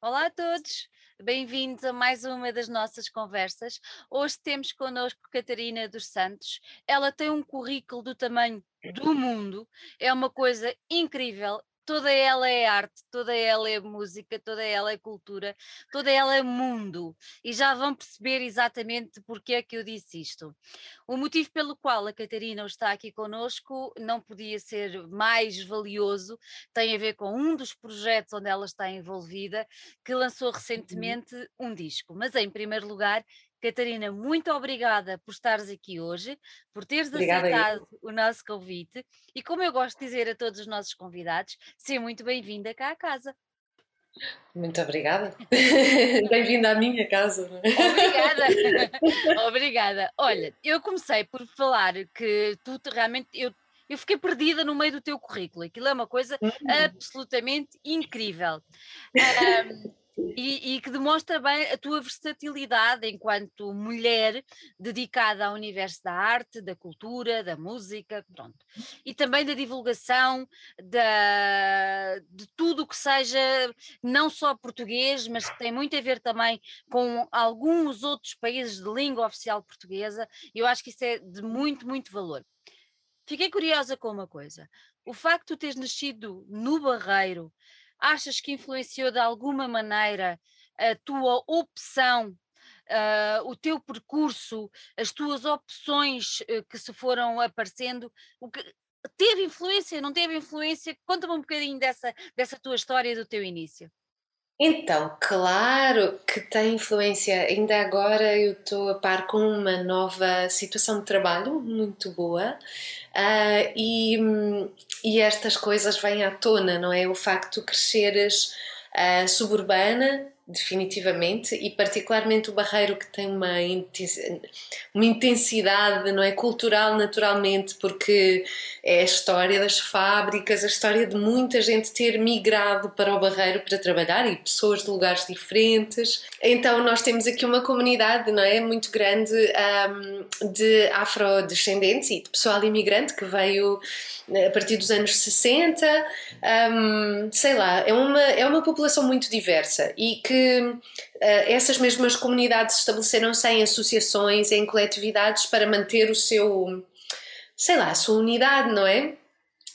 Olá a todos, bem-vindos a mais uma das nossas conversas. Hoje temos connosco Catarina dos Santos. Ela tem um currículo do tamanho do mundo, é uma coisa incrível toda ela é arte, toda ela é música, toda ela é cultura, toda ela é mundo. E já vão perceber exatamente porque é que eu disse isto. O motivo pelo qual a Catarina está aqui conosco não podia ser mais valioso, tem a ver com um dos projetos onde ela está envolvida, que lançou uhum. recentemente um disco. Mas em primeiro lugar, Catarina, muito obrigada por estares aqui hoje, por teres obrigada aceitado o nosso convite e, como eu gosto de dizer a todos os nossos convidados, seja muito bem-vinda cá à casa. Muito obrigada. Bem-vinda à minha casa. Obrigada. obrigada. Olha, eu comecei por falar que tu realmente eu, eu fiquei perdida no meio do teu currículo. Aquilo é uma coisa hum. absolutamente incrível. Um, e, e, que demonstra bem a tua versatilidade enquanto mulher dedicada ao universo da arte, da cultura, da música, pronto. E também da divulgação da, de tudo o que seja não só português, mas que tem muito a ver também com alguns outros países de língua oficial portuguesa. Eu acho que isso é de muito, muito valor. Fiquei curiosa com uma coisa. O facto de teres nascido no Barreiro, achas que influenciou de alguma maneira a tua opção, uh, o teu percurso, as tuas opções uh, que se foram aparecendo? O que, teve influência, não teve influência? Conta-me um bocadinho dessa, dessa tua história do teu início. Então, claro que tem influência. Ainda agora eu estou a par com uma nova situação de trabalho muito boa uh, e, e estas coisas vêm à tona, não é? O facto de cresceres uh, suburbana definitivamente, e particularmente o Barreiro que tem uma, uma intensidade não é cultural naturalmente, porque é a história das fábricas, a história de muita gente ter migrado para o Barreiro para trabalhar e pessoas de lugares diferentes. Então nós temos aqui uma comunidade não é muito grande um, de afrodescendentes e de pessoal imigrante que veio a partir dos anos 60, um, sei lá, é uma, é uma população muito diversa e que uh, essas mesmas comunidades estabeleceram-se em associações, em coletividades para manter o seu, sei lá, a sua unidade, não é?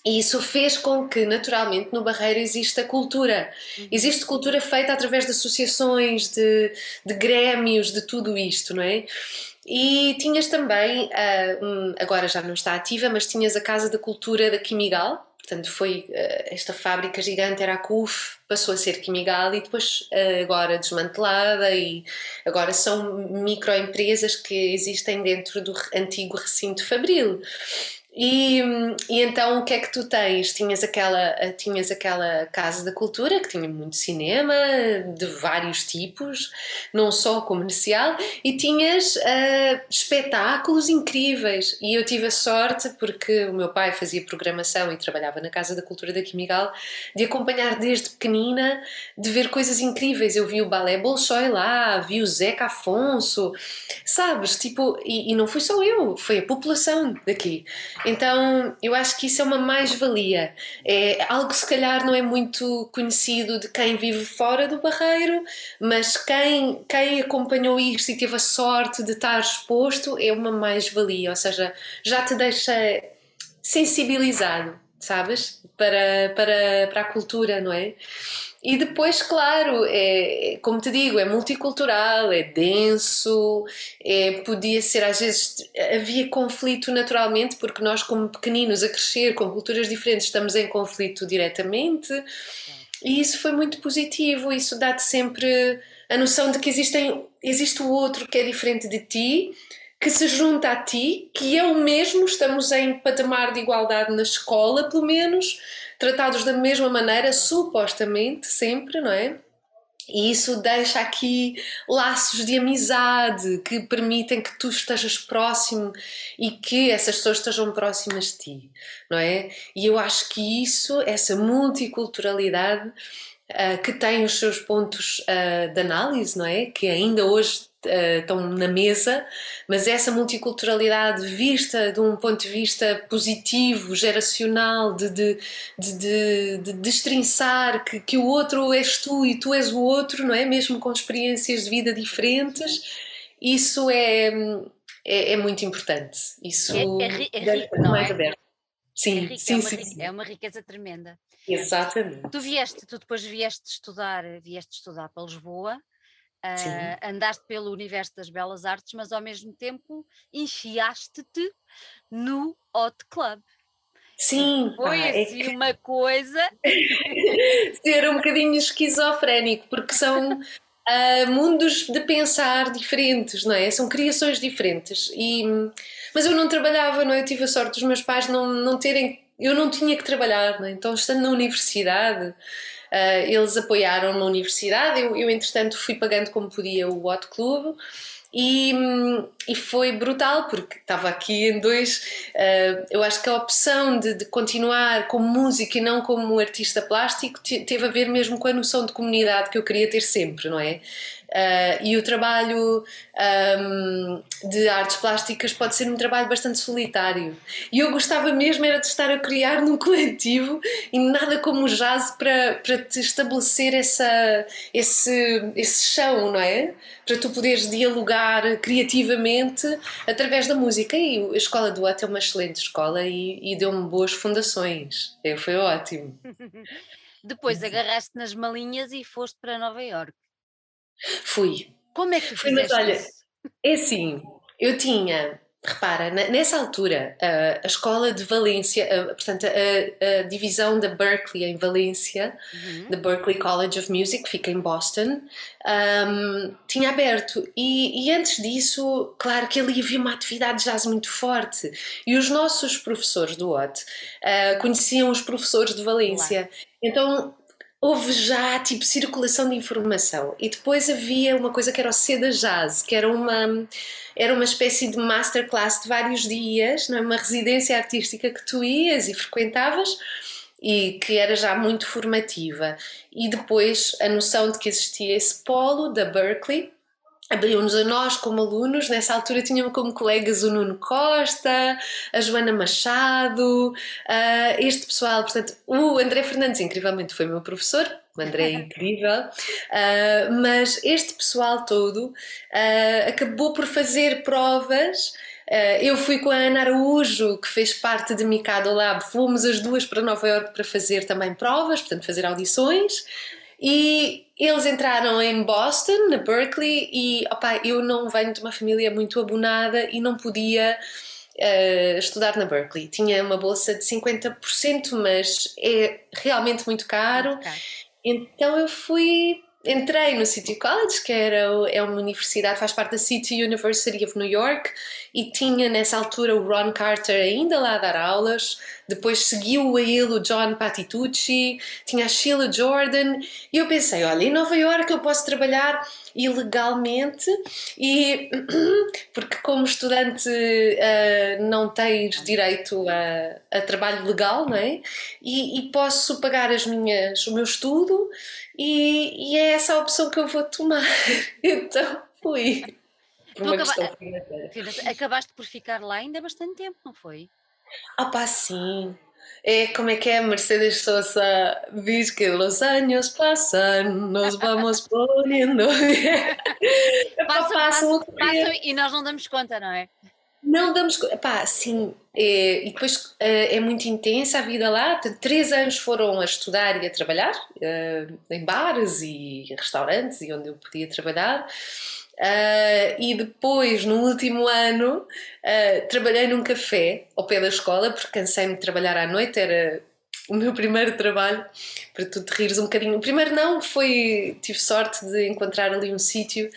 E isso fez com que, naturalmente, no Barreiro exista cultura. Uhum. Existe cultura feita através de associações, de, de grêmios, de tudo isto, não é? E tinhas também, um, agora já não está ativa, mas tinhas a Casa da Cultura da Quimigal, portanto foi uh, esta fábrica gigante, era a CUF, passou a ser Quimigal e depois uh, agora desmantelada e agora são microempresas que existem dentro do antigo recinto Fabril. E, e, então o que é que tu tens? Tinhas aquela, tinhas aquela casa da cultura que tinha muito cinema de vários tipos, não só comercial, e tinhas uh, espetáculos incríveis. E eu tive a sorte, porque o meu pai fazia programação e trabalhava na Casa da Cultura da Quimigal, de acompanhar desde pequenina, de ver coisas incríveis. Eu vi o Balé Bolshoi lá, vi o Zeca Afonso, sabes? Tipo, e, e não fui só eu, foi a população daqui. Então eu acho que isso é uma mais-valia. É algo que se calhar não é muito conhecido de quem vive fora do barreiro, mas quem, quem acompanhou isto e teve a sorte de estar exposto é uma mais-valia, ou seja, já te deixa sensibilizado, sabes? Para, para, para a cultura, não é? E depois, claro, é, como te digo, é multicultural, é denso, é, podia ser às vezes havia conflito naturalmente, porque nós, como pequeninos a crescer com culturas diferentes, estamos em conflito diretamente, e isso foi muito positivo. Isso dá-te sempre a noção de que existem, existe o outro que é diferente de ti, que se junta a ti, que é o mesmo, estamos em patamar de igualdade na escola, pelo menos tratados da mesma maneira, supostamente, sempre, não é? E isso deixa aqui laços de amizade que permitem que tu estejas próximo e que essas pessoas estejam próximas de ti, não é? E eu acho que isso, essa multiculturalidade, uh, que tem os seus pontos uh, de análise, não é? Que ainda hoje uh, estão na mesa, mas essa multiculturalidade vista de um ponto de vista positivo, geracional, de, de, de, de, de destrinçar que, que o outro és tu e tu és o outro, não é? Mesmo com experiências de vida diferentes, isso é, é, é muito importante. Isso é, é, é rico, não é? Aberto. Sim, é, rico, sim, é, uma, sim. é uma riqueza tremenda. Exatamente. Tu vieste, tu depois vieste estudar, vieste estudar para Lisboa, uh, andaste pelo universo das belas artes, mas ao mesmo tempo enfiaste-te no Hot Club. Sim, foi pá, é assim é que... uma coisa. Ser um bocadinho esquizofrénico, porque são uh, mundos de pensar diferentes, não é? São criações diferentes. E, mas eu não trabalhava, não é? Eu tive a sorte dos meus pais não, não terem. Eu não tinha que trabalhar, não é? Então, estando na universidade, uh, eles apoiaram na universidade. Eu, eu, entretanto, fui pagando como podia o Hot Club. E, e, foi brutal porque estava aqui em dois. Uh, eu acho que a opção de, de, continuar como músico e não como artista plástico teve a ver mesmo com a noção de comunidade que eu queria ter sempre, não é? Uh, e o trabalho um, de artes plásticas pode ser um trabalho bastante solitário. E eu gostava mesmo era de estar a criar num coletivo e nada como o jazz para, para te estabelecer essa, esse, esse chão, não é? Para tu poderes dialogar criativamente através da música. E a Escola do Ato é uma excelente escola e, e deu-me boas fundações. É, foi ótimo. Depois agarraste nas malinhas e foste para Nova Iorque. Fui. Como é que Fui, mas olha, isso? é assim, eu tinha, repara, nessa altura, a, escola de Valência, portanto, a, a, divisão da Berkeley em Valência, uhum. da Berkeley College of Music, que fica em Boston, um, tinha aberto. E, e, antes disso, claro que ali havia uma atividade de jazz muito forte. E os nossos professores do OT uh, conheciam os professores de Valência. Então houve já tipo circulação de informação e depois havia uma coisa que era o Seda Jazz, que era uma era uma espécie de masterclass de vários dias, não é? uma residência artística que tu ias e frequentavas e que era já muito formativa. E depois a noção de que existia esse polo da Berkeley abriu-nos a nós como alunos. Nessa altura tínhamos como colegas o Nuno Costa, a Joana Machado, uh, este pessoal. Portanto, o André Fernandes, incrivelmente, foi meu professor. O André é incrível, uh, mas este pessoal todo uh, acabou por fazer provas. eu fui com a Ana Araújo, que fez parte de Mikado Lab, fomos as duas para Nova York para fazer também provas, portanto, fazer audições. E eles entraram em Boston, na Berkeley, e opa, eu não venho de uma família muito abonada e não podia uh, estudar na Berkeley. Tinha uma bolsa de 50%, mas é realmente muito caro. Okay. Então eu fui entrei no City College, que era, é uma universidade, faz parte da City University of New York, e tinha nessa altura o Ron Carter ainda lá a dar aulas, depois seguiu a ele o John Patitucci, tinha a Sheila Jordan, e eu pensei, olha, em Nova York eu posso trabalhar ilegalmente e porque como estudante uh, não tens direito a, a, trabalho legal, não é? E, e, posso pagar as minhas, o meu estudo e, e, é essa a opção que eu vou tomar. então fui. Por uma acaba... Acabaste por ficar lá ainda há bastante tempo, não foi? Ah pá, sim. É como é que é? Mercedes Sosa diz que os anos passam, nos vamos poniendo. passam, passam, passam e nós não damos conta, não é? Não damos conta. Pá, sim. É, e depois é, é, muito intensa a vida lá. Portanto, três anos foram a estudar e a trabalhar, é, em bares e restaurantes e onde eu podia trabalhar. Uh, e depois, no último ano, uh, trabalhei num café ao pé da escola, porque cansei-me de trabalhar à noite, era o meu primeiro trabalho, para tu te rires um bocadinho. O primeiro não, foi, tive sorte de encontrar ali um sítio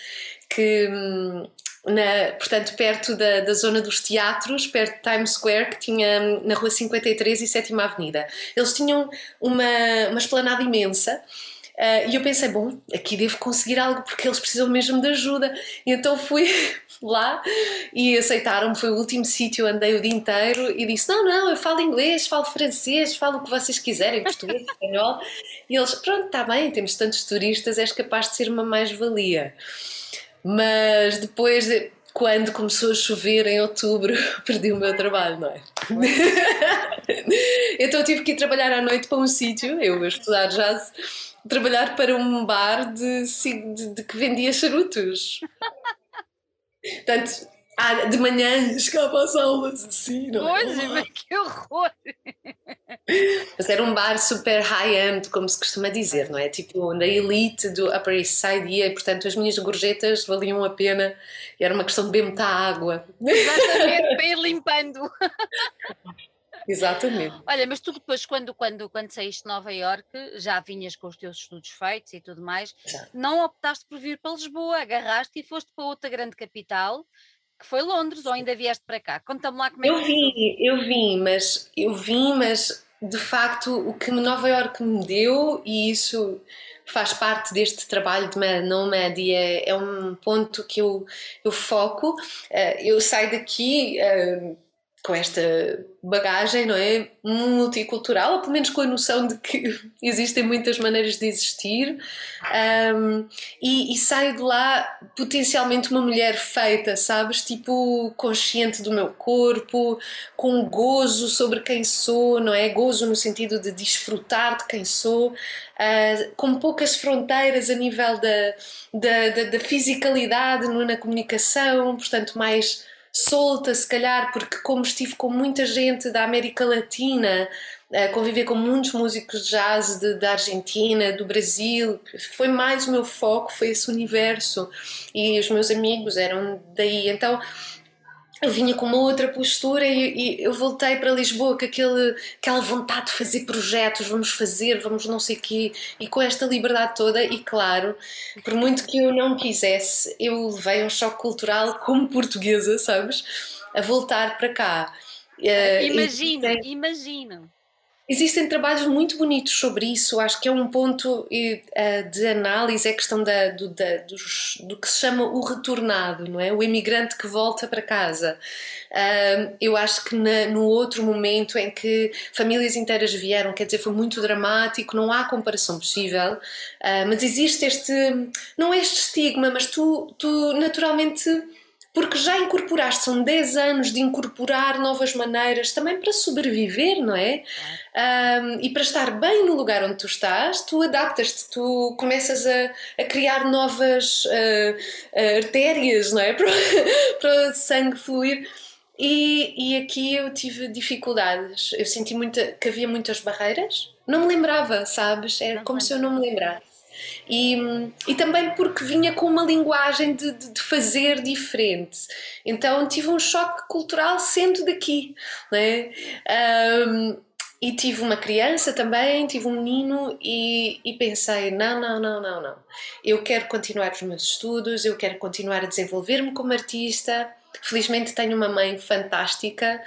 que, hum, na, portanto, perto da, da zona dos teatros, perto de Times Square, que tinha hum, na rua 53 e 7 Avenida. Eles tinham uma, uma esplanada imensa Uh, e eu pensei, bom, aqui devo conseguir algo porque eles precisam mesmo de ajuda. E então fui lá e aceitaram-me. Foi o último sítio, andei o dia inteiro e disse: Não, não, eu falo inglês, falo francês, falo o que vocês quiserem, português, espanhol. E eles, pronto, está bem, temos tantos turistas, és capaz de ser uma mais-valia. Mas depois, quando começou a chover em outubro, perdi o meu trabalho, não é? então tive que ir trabalhar à noite para um sítio, eu a estudar jazz, trabalhar para um bar de, de, de que vendia charutos. Portanto, ah, de manhã chegava às aulas assim, não é? Pois, mas que horror! Mas era um bar super high-end, como se costuma dizer, não é? Tipo, na elite do Upper East Side ia, e portanto as minhas gorjetas valiam a pena e era uma questão de beber muita água. Exatamente, para ir limpando. Exatamente. Olha, mas tu depois, quando, quando, quando saíste de Nova Iorque, já vinhas com os teus estudos feitos e tudo mais, já. não optaste por vir para Lisboa, agarraste e foste para outra grande capital que foi Londres, ou ainda vieste para cá? Conta-me lá como é eu que vim, Eu vim, mas eu vim, mas de facto o que Nova Iorque me deu, e isso faz parte deste trabalho de Nomad é, é um ponto que eu, eu foco. Eh, eu saio daqui eh, com esta bagagem, não é? Multicultural, ou pelo menos com a noção de que existem muitas maneiras de existir, um, e, e, saio de lá potencialmente uma mulher feita, sabes? Tipo, consciente do meu corpo, com gozo sobre quem sou, não é? Gozo no sentido de desfrutar de quem sou, uh, com poucas fronteiras a nível da, da, da, da fisicalidade na comunicação, portanto, mais solta, se calhar, porque como estive com muita gente da América Latina, a conviver com muitos músicos de jazz de, da Argentina, do Brasil, foi mais o meu foco, foi esse universo. E os meus amigos eram daí. Então eu vinha com uma outra postura e, e, eu voltei para Lisboa com aquele, aquela vontade de fazer projetos, vamos fazer, vamos não sei o quê, e com esta liberdade toda, e claro, por muito que eu não quisesse, eu levei um choque cultural como portuguesa, sabes? A voltar para cá. Imagina, uh, imagina. Existem trabalhos muito bonitos sobre isso, acho que é um ponto uh, de análise, é a questão da, do, da, dos, do que se chama o retornado, não é? O imigrante que volta para casa. Eu acho que na, no outro momento em que famílias inteiras vieram, quer dizer, foi muito dramático, não há comparação possível, uh, mas existe este, não este estigma, mas tu, tu naturalmente porque já incorporaste, são 10 anos de incorporar novas maneiras também para sobreviver, não é? Um, e para estar bem no lugar onde tu estás, tu adaptas-te, tu começas a, a criar novas uh, artérias, não é? Para, para o sangue fluir. E, e aqui eu tive dificuldades, eu senti muita, que havia muitas barreiras, não me lembrava, sabes? Era como se eu não me lembrasse. E, e também porque vinha com uma linguagem de, de, de, fazer diferente. Então tive um choque cultural sendo daqui. Né? Um, e tive uma criança também, tive um menino e, e, pensei: não, não, não, não, não. Eu quero continuar os meus estudos, eu quero continuar a desenvolver-me como artista. Felizmente tenho uma mãe fantástica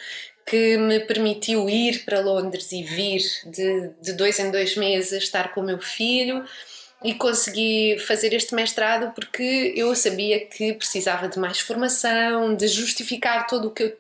que me permitiu ir para Londres e vir de, de dois em dois meses estar com o meu filho e consegui fazer este mestrado porque eu sabia que precisava de mais formação, de justificar todo o que eu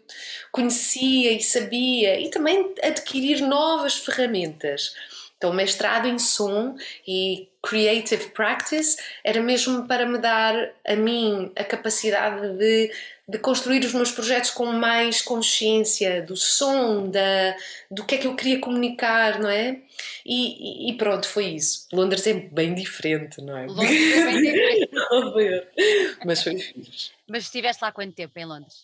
conhecia e sabia e também adquirir novas ferramentas. Então, mestrado em som e creative practice era mesmo para me dar a mim a capacidade de de construir os meus projetos com mais consciência do som, da, do que é que eu queria comunicar, não é? E, e pronto, foi isso. Londres é bem diferente, não é? Londres é bem diferente. Mas foi fixe. Mas estiveste lá quanto tempo em Londres?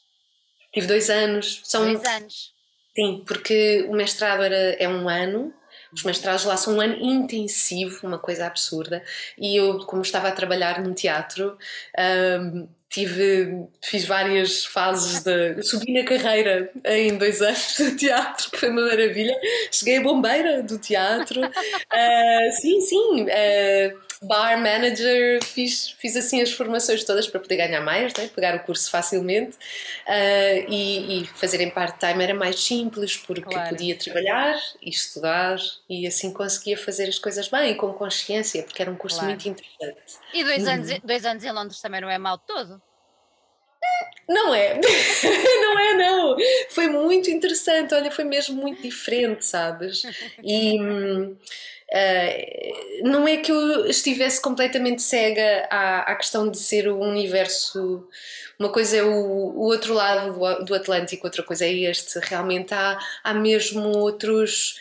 Tive dois anos. São, dois anos. Sim, porque o mestrado era, é um ano. Os mestrados lá são um ano intensivo, uma coisa absurda. E eu, como estava a trabalhar num teatro, um, tive, fiz várias fases de. Subi na carreira em dois anos de teatro, que foi uma maravilha. Cheguei a bombeira do teatro. Uh, sim, sim. Uh, bar manager, fiz, fiz assim as formações todas para poder ganhar mais, né? pegar o curso facilmente uh, e, e, fazer em part-time era mais simples porque claro. podia trabalhar e estudar e assim conseguia fazer as coisas bem e com consciência, porque era um curso claro. muito interessante. E dois, uhum. anos, dois anos em Londres também não é mal todo? Não é, não é, não. Foi muito interessante, olha, foi mesmo muito diferente, sabes? E, Uh, não é que eu estivesse completamente cega à, à questão de ser o universo. Uma coisa é o, o outro lado do, Atlântico, outra coisa é este. Realmente há, há mesmo outros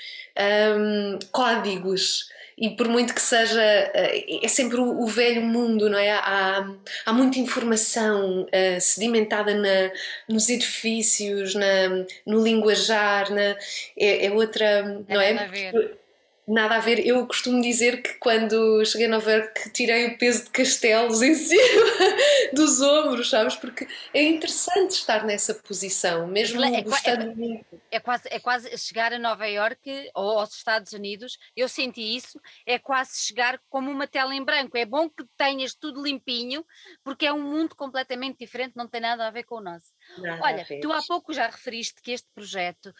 um, códigos e por muito que seja, é sempre o, velho mundo, não é? Há, há muita informação uh, sedimentada na, nos edifícios, na, no linguajar, na, é, é outra, não é? Nada a ver. Eu costumo dizer que quando cheguei a Nova York tirei o peso de castelos em cima dos ombros, sabes? Porque é interessante estar nessa posição, mesmo é, gostando é, muito. É quase, é quase chegar a Nova York ou aos Estados Unidos, eu senti isso, é quase chegar como uma tela em branco. É bom que tenhas tudo limpinho, porque é um mundo completamente diferente, não tem nada a ver com o nosso. Nada Olha, tu há pouco já referiste que este projeto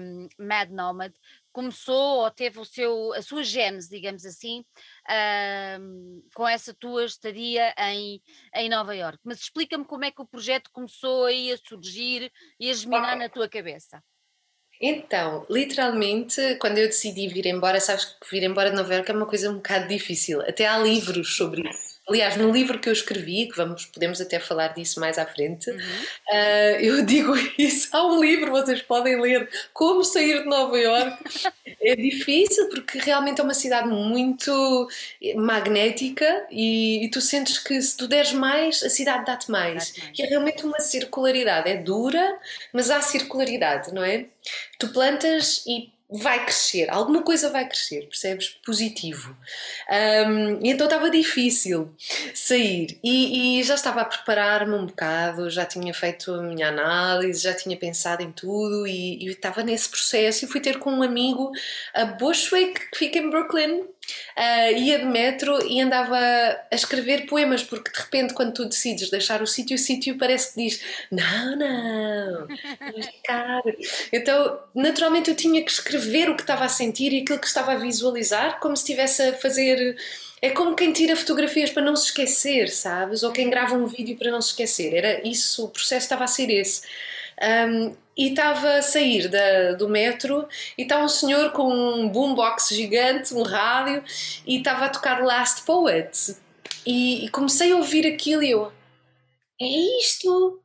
um, Mad Nomad começou ou teve o seu, a sua gênese, digamos assim, com essa tua estadia em, em Nova York. Mas explica-me como é que o projeto começou aí a surgir e a germinar na tua cabeça. Então, literalmente, quando eu decidi vir embora, sabes que vir embora de Nova York é uma coisa um bocado difícil. Até há livros sobre isso. Aliás, no livro que eu escrevi, que vamos, podemos até falar disso mais à frente, uhum. uh, eu digo isso. Há um livro, vocês podem ler, Como Sair de Nova York. é difícil porque realmente é uma cidade muito magnética e, e, tu sentes que se tu deres mais, a cidade dá-te mais. mais. E é realmente uma circularidade. É dura, mas há circularidade, não é? Tu plantas e vai crescer, alguma coisa vai crescer, percebes? Positivo. Um, e então estava difícil sair e, e já estava a preparar-me um bocado, já tinha feito a minha análise, já tinha pensado em tudo e, e estava nesse processo e fui ter com um amigo a Bushwick, que fica em Brooklyn, Uh, ia de metro e andava a escrever poemas, porque de repente, quando tu decides deixar o sítio, o sítio parece que diz: Não, não, vamos ficar. Então, naturalmente, eu tinha que escrever o que estava a sentir e aquilo que estava a visualizar, como se estivesse a fazer. É como quem tira fotografias para não se esquecer, sabes? Ou quem grava um vídeo para não se esquecer. Era isso, o processo estava a ser esse. Um, e estava a sair da, do metro e está um senhor com um boombox gigante, um rádio, e estava a tocar Last Poet. E, e comecei a ouvir aquilo e eu, é isto?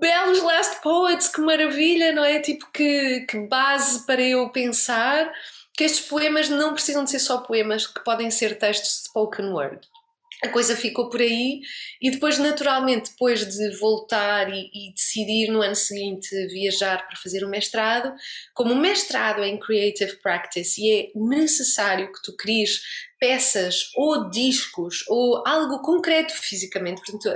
Belos Last Poets, que maravilha, não é? Tipo, que, que base para eu pensar que estes poemas não precisam de ser só poemas, que podem ser textos de spoken word a coisa ficou por aí e depois naturalmente depois de voltar e, e, decidir no ano seguinte viajar para fazer o mestrado como o mestrado é em Creative Practice e é necessário que tu cries peças ou discos ou algo concreto fisicamente portanto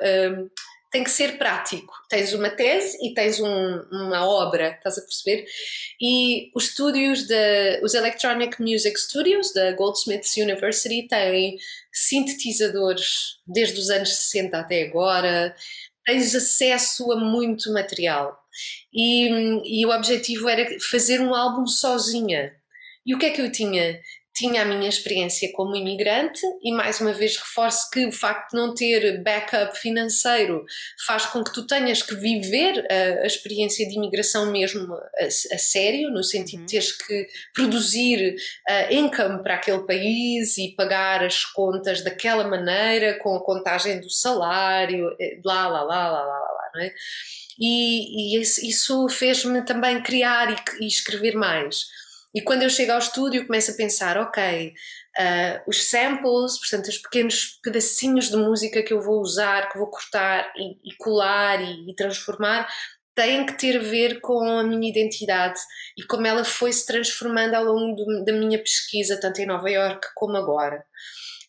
tem que ser prático. Tens uma tese e tens um, uma obra, estás a perceber? E os estúdios, de, os Electronic Music Studios da Goldsmiths University têm sintetizadores desde os anos 60 até agora, tens acesso a muito material. E, e o objetivo era fazer um álbum sozinha. E o que é que eu tinha? Tinha a minha experiência como imigrante e mais uma vez reforço que o facto de não ter backup financeiro faz com que tu tenhas que viver a, a experiência de imigração mesmo a, a, sério, no sentido uhum. de teres que produzir uh, income para aquele país e pagar as contas daquela maneira, com a contagem do salário, eh, lá, lá, lá, lá, lá, lá, não é? E, e isso fez-me também criar e, e escrever mais. E quando eu chego ao estúdio, começo a pensar: ok, uh, os samples, portanto, os pequenos pedacinhos de música que eu vou usar, que vou cortar e, e colar e, e transformar, têm que ter a ver com a minha identidade e como ela foi se transformando ao longo do, da minha pesquisa, tanto em Nova York como agora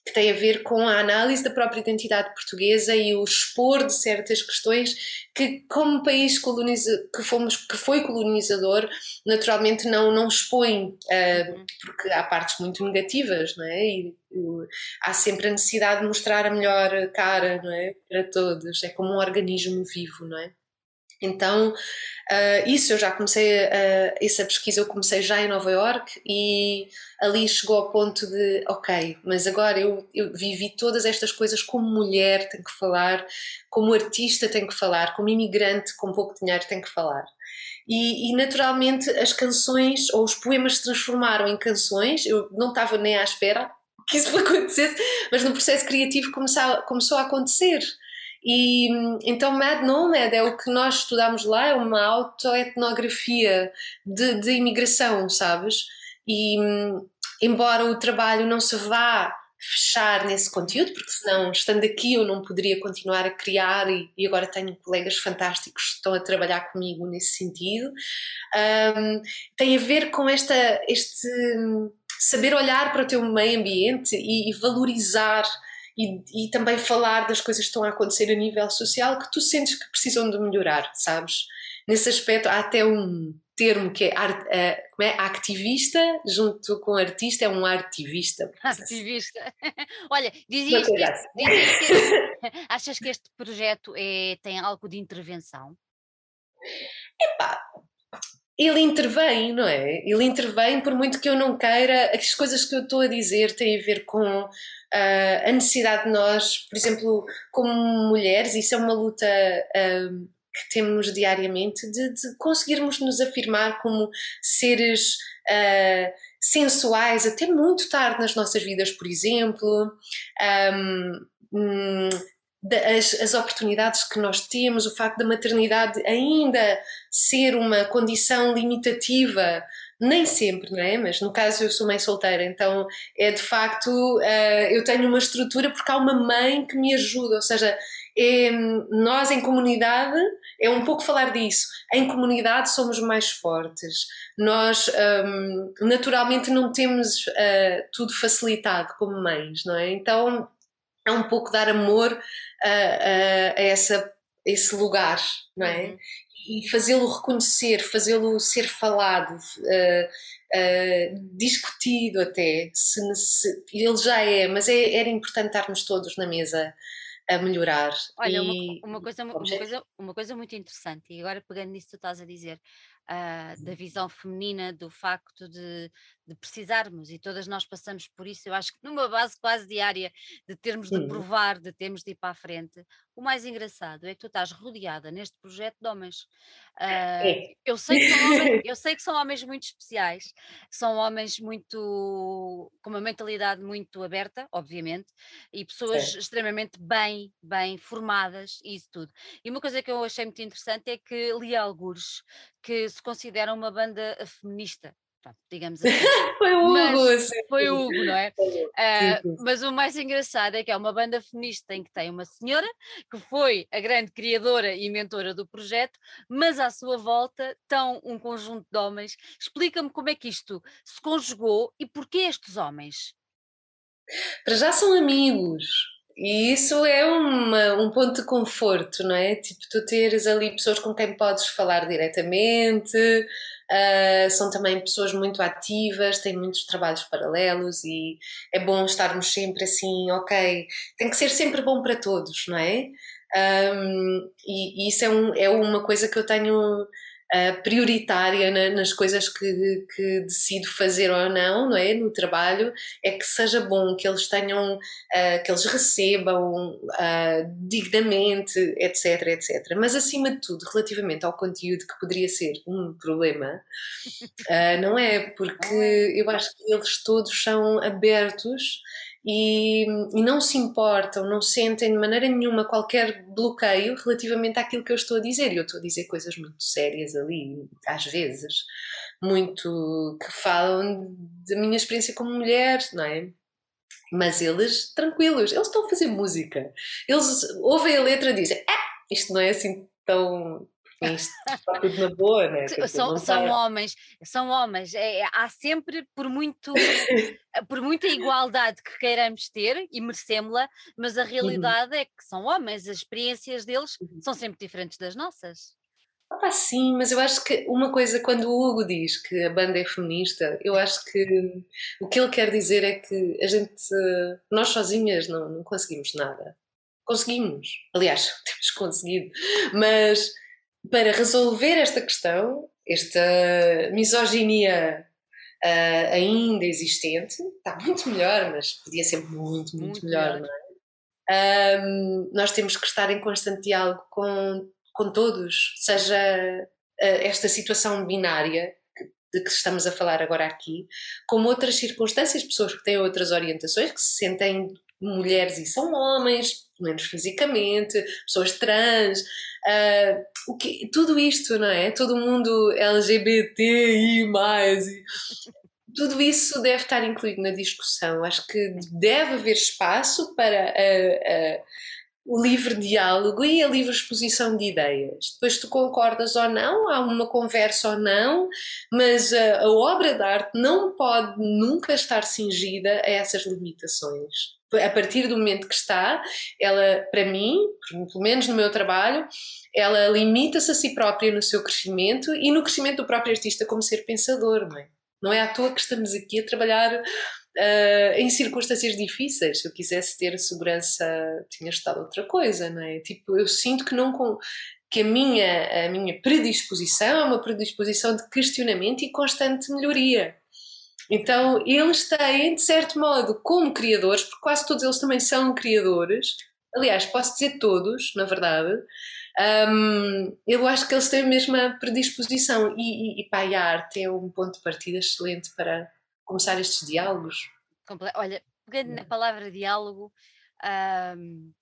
que tem a ver com a análise da própria identidade portuguesa e o expor de certas questões que, como país que, fomos, que foi colonizador, naturalmente não, não expõe, uh, porque há partes muito negativas, não é? E, há sempre a necessidade de mostrar a melhor cara, não é? Para todos, é como um organismo vivo, não é? Então, uh, isso eu já comecei, uh, essa pesquisa eu comecei já em Nova York e ali chegou ao ponto de, ok, mas agora eu, eu vivi todas estas coisas como mulher, tenho que falar, como artista, tenho que falar, como imigrante com pouco dinheiro, tenho que falar. E, e, naturalmente as canções ou os poemas se transformaram em canções. Eu não estava nem à espera que isso acontecesse, mas no processo criativo começou, começou a acontecer. E então Mad Nomad é o que nós estudamos lá, é uma autoetnografia de, de imigração, sabes? E embora o trabalho não se vá fechar nesse conteúdo, porque senão, estando aqui, eu não poderia continuar a criar e, e agora tenho colegas fantásticos que estão a trabalhar comigo nesse sentido. Um, tem a ver com esta, este saber olhar para o teu meio ambiente e, e valorizar e, e, também falar das coisas que estão a acontecer a nível social que tu sentes que precisam de melhorar, sabes? Nesse aspecto há até um termo que é, art, uh, como é ativista, junto com artista, é um artivista. Ativista. Olha, dizias que, este, dizias que este, achas que este projeto é, tem algo de intervenção? Epá, ele intervém, não é? Ele intervém por muito que eu não queira, as coisas que eu estou a dizer têm a ver com uh, a necessidade de nós, por exemplo, como mulheres, isso é uma luta uh, que temos diariamente de, de, conseguirmos nos afirmar como seres uh, sensuais até muito tarde nas nossas vidas, por exemplo. Um, as, as, oportunidades que nós temos, o facto da maternidade ainda ser uma condição limitativa, nem sempre, não é? Mas no caso eu sou mãe solteira, então é de facto, uh, eu tenho uma estrutura porque há uma mãe que me ajuda, ou seja, é, nós em comunidade, é um pouco falar disso, em comunidade somos mais fortes, nós um, naturalmente não temos uh, tudo facilitado como mães, não é? Então é um pouco dar amor a, a, a essa, esse lugar, não é? Uhum. E fazê-lo reconhecer, fazê-lo ser falado, uh, uh, discutido até. Se, se, ele já é, mas é, era importante estarmos todos na mesa a melhorar. Olha, e, uma, uma, coisa, uma, coisa, uma coisa muito interessante, e agora pegando nisso que tu estás a dizer, uh, da visão feminina, do facto de, de, precisarmos, e todas nós passamos por isso, eu acho que numa base quase diária, de termos de provar, de termos de ir para a frente, o mais engraçado é que tu estás rodeada neste projeto de homens. Uh, eu, sei que são homens eu sei que são homens muito especiais, são homens muito com uma mentalidade muito aberta, obviamente, e pessoas Sim. extremamente bem, bem formadas e isso tudo. E uma coisa que eu achei muito interessante é que li alguns que se considera uma banda feminista digamos assim. foi o Hugo, mas, Foi o Hugo, não é? Uh, mas o mais engraçado é que é uma banda feminista em que tem uma senhora que foi a grande criadora e mentora do projeto, mas à sua volta estão um conjunto de homens. Explica-me como é que isto se conjugou e porquê estes homens? Para já são amigos. E isso é uma, um ponto de conforto, não é? Tipo, tu teres ali pessoas com quem podes falar diretamente, Uh, são também pessoas muito ativas, têm muitos trabalhos paralelos e é bom estarmos sempre assim, ok, tem que ser sempre bom para todos, não é? Um, e, e, isso é, um, é uma coisa que eu tenho uh, prioritária na, nas coisas que, que, decido fazer ou não, não é? No trabalho, é que seja bom, que eles tenham, uh, que eles recebam uh, dignamente, etc, etc. Mas acima de tudo, relativamente ao conteúdo que poderia ser um problema, não é? Porque eu acho que eles todos são abertos e, e, não se importam, não sentem de maneira nenhuma qualquer bloqueio relativamente àquilo que eu estou a dizer. E eu estou a dizer coisas muito sérias ali, às vezes, muito que falam da minha experiência como mulher, não é? Mas eles, tranquilos, eles estão a fazer música. Eles ouvem a letra e dizem: Ah, isto não é assim tão isto está tudo na boa, né? São, são homens, são homens. É, é, há sempre, por muito, por muita igualdade que queiramos ter e merecemos-la, mas a uhum. realidade uhum. é que são homens, as experiências deles uhum. são sempre diferentes das nossas. Ah, sim, mas eu acho que uma coisa, quando o Hugo diz que a banda é feminista, eu acho que o que ele quer dizer é que a gente, nós sozinhas não, não conseguimos nada. Conseguimos, aliás, temos conseguido, mas para resolver esta questão, esta misoginia uh, ainda existente, está muito melhor, mas podia ser muito, muito, muito melhor, melhor, não é? Um, nós temos que estar em constante diálogo com, com todos, seja esta situação binária de que estamos a falar agora aqui, como outras circunstâncias, pessoas que têm outras orientações, que se sentem mulheres e são homens, menos fisicamente, pessoas trans, uh, o que, tudo isto, não é? Todo mundo LGBTI+, tudo isso deve estar incluído na discussão. Acho que deve haver espaço para uh, o livre diálogo e a livre exposição de ideias. Depois tu concordas ou não, há uma conversa ou não, mas a, a obra de arte não pode nunca estar cingida a essas limitações. A partir do momento que está, ela, para mim, pelo menos no meu trabalho, ela limita-se a si própria no seu crescimento e no crescimento do próprio artista como ser pensador, não é? Não é à toa que estamos aqui a trabalhar uh, em circunstâncias difíceis. Se eu quisesse ter segurança, tinha estado outra coisa, não é? Tipo, eu sinto que não com, que a minha, a minha predisposição é uma predisposição de questionamento e constante melhoria. Então, eles têm, de certo modo, como criadores, porque quase todos eles também são criadores, aliás, posso dizer todos, na verdade, um, eu acho que eles têm a mesma predisposição e, e, e pá, a arte é um ponto de partida excelente para, começar estes diálogos. Olha, pegando na hum. palavra diálogo, um,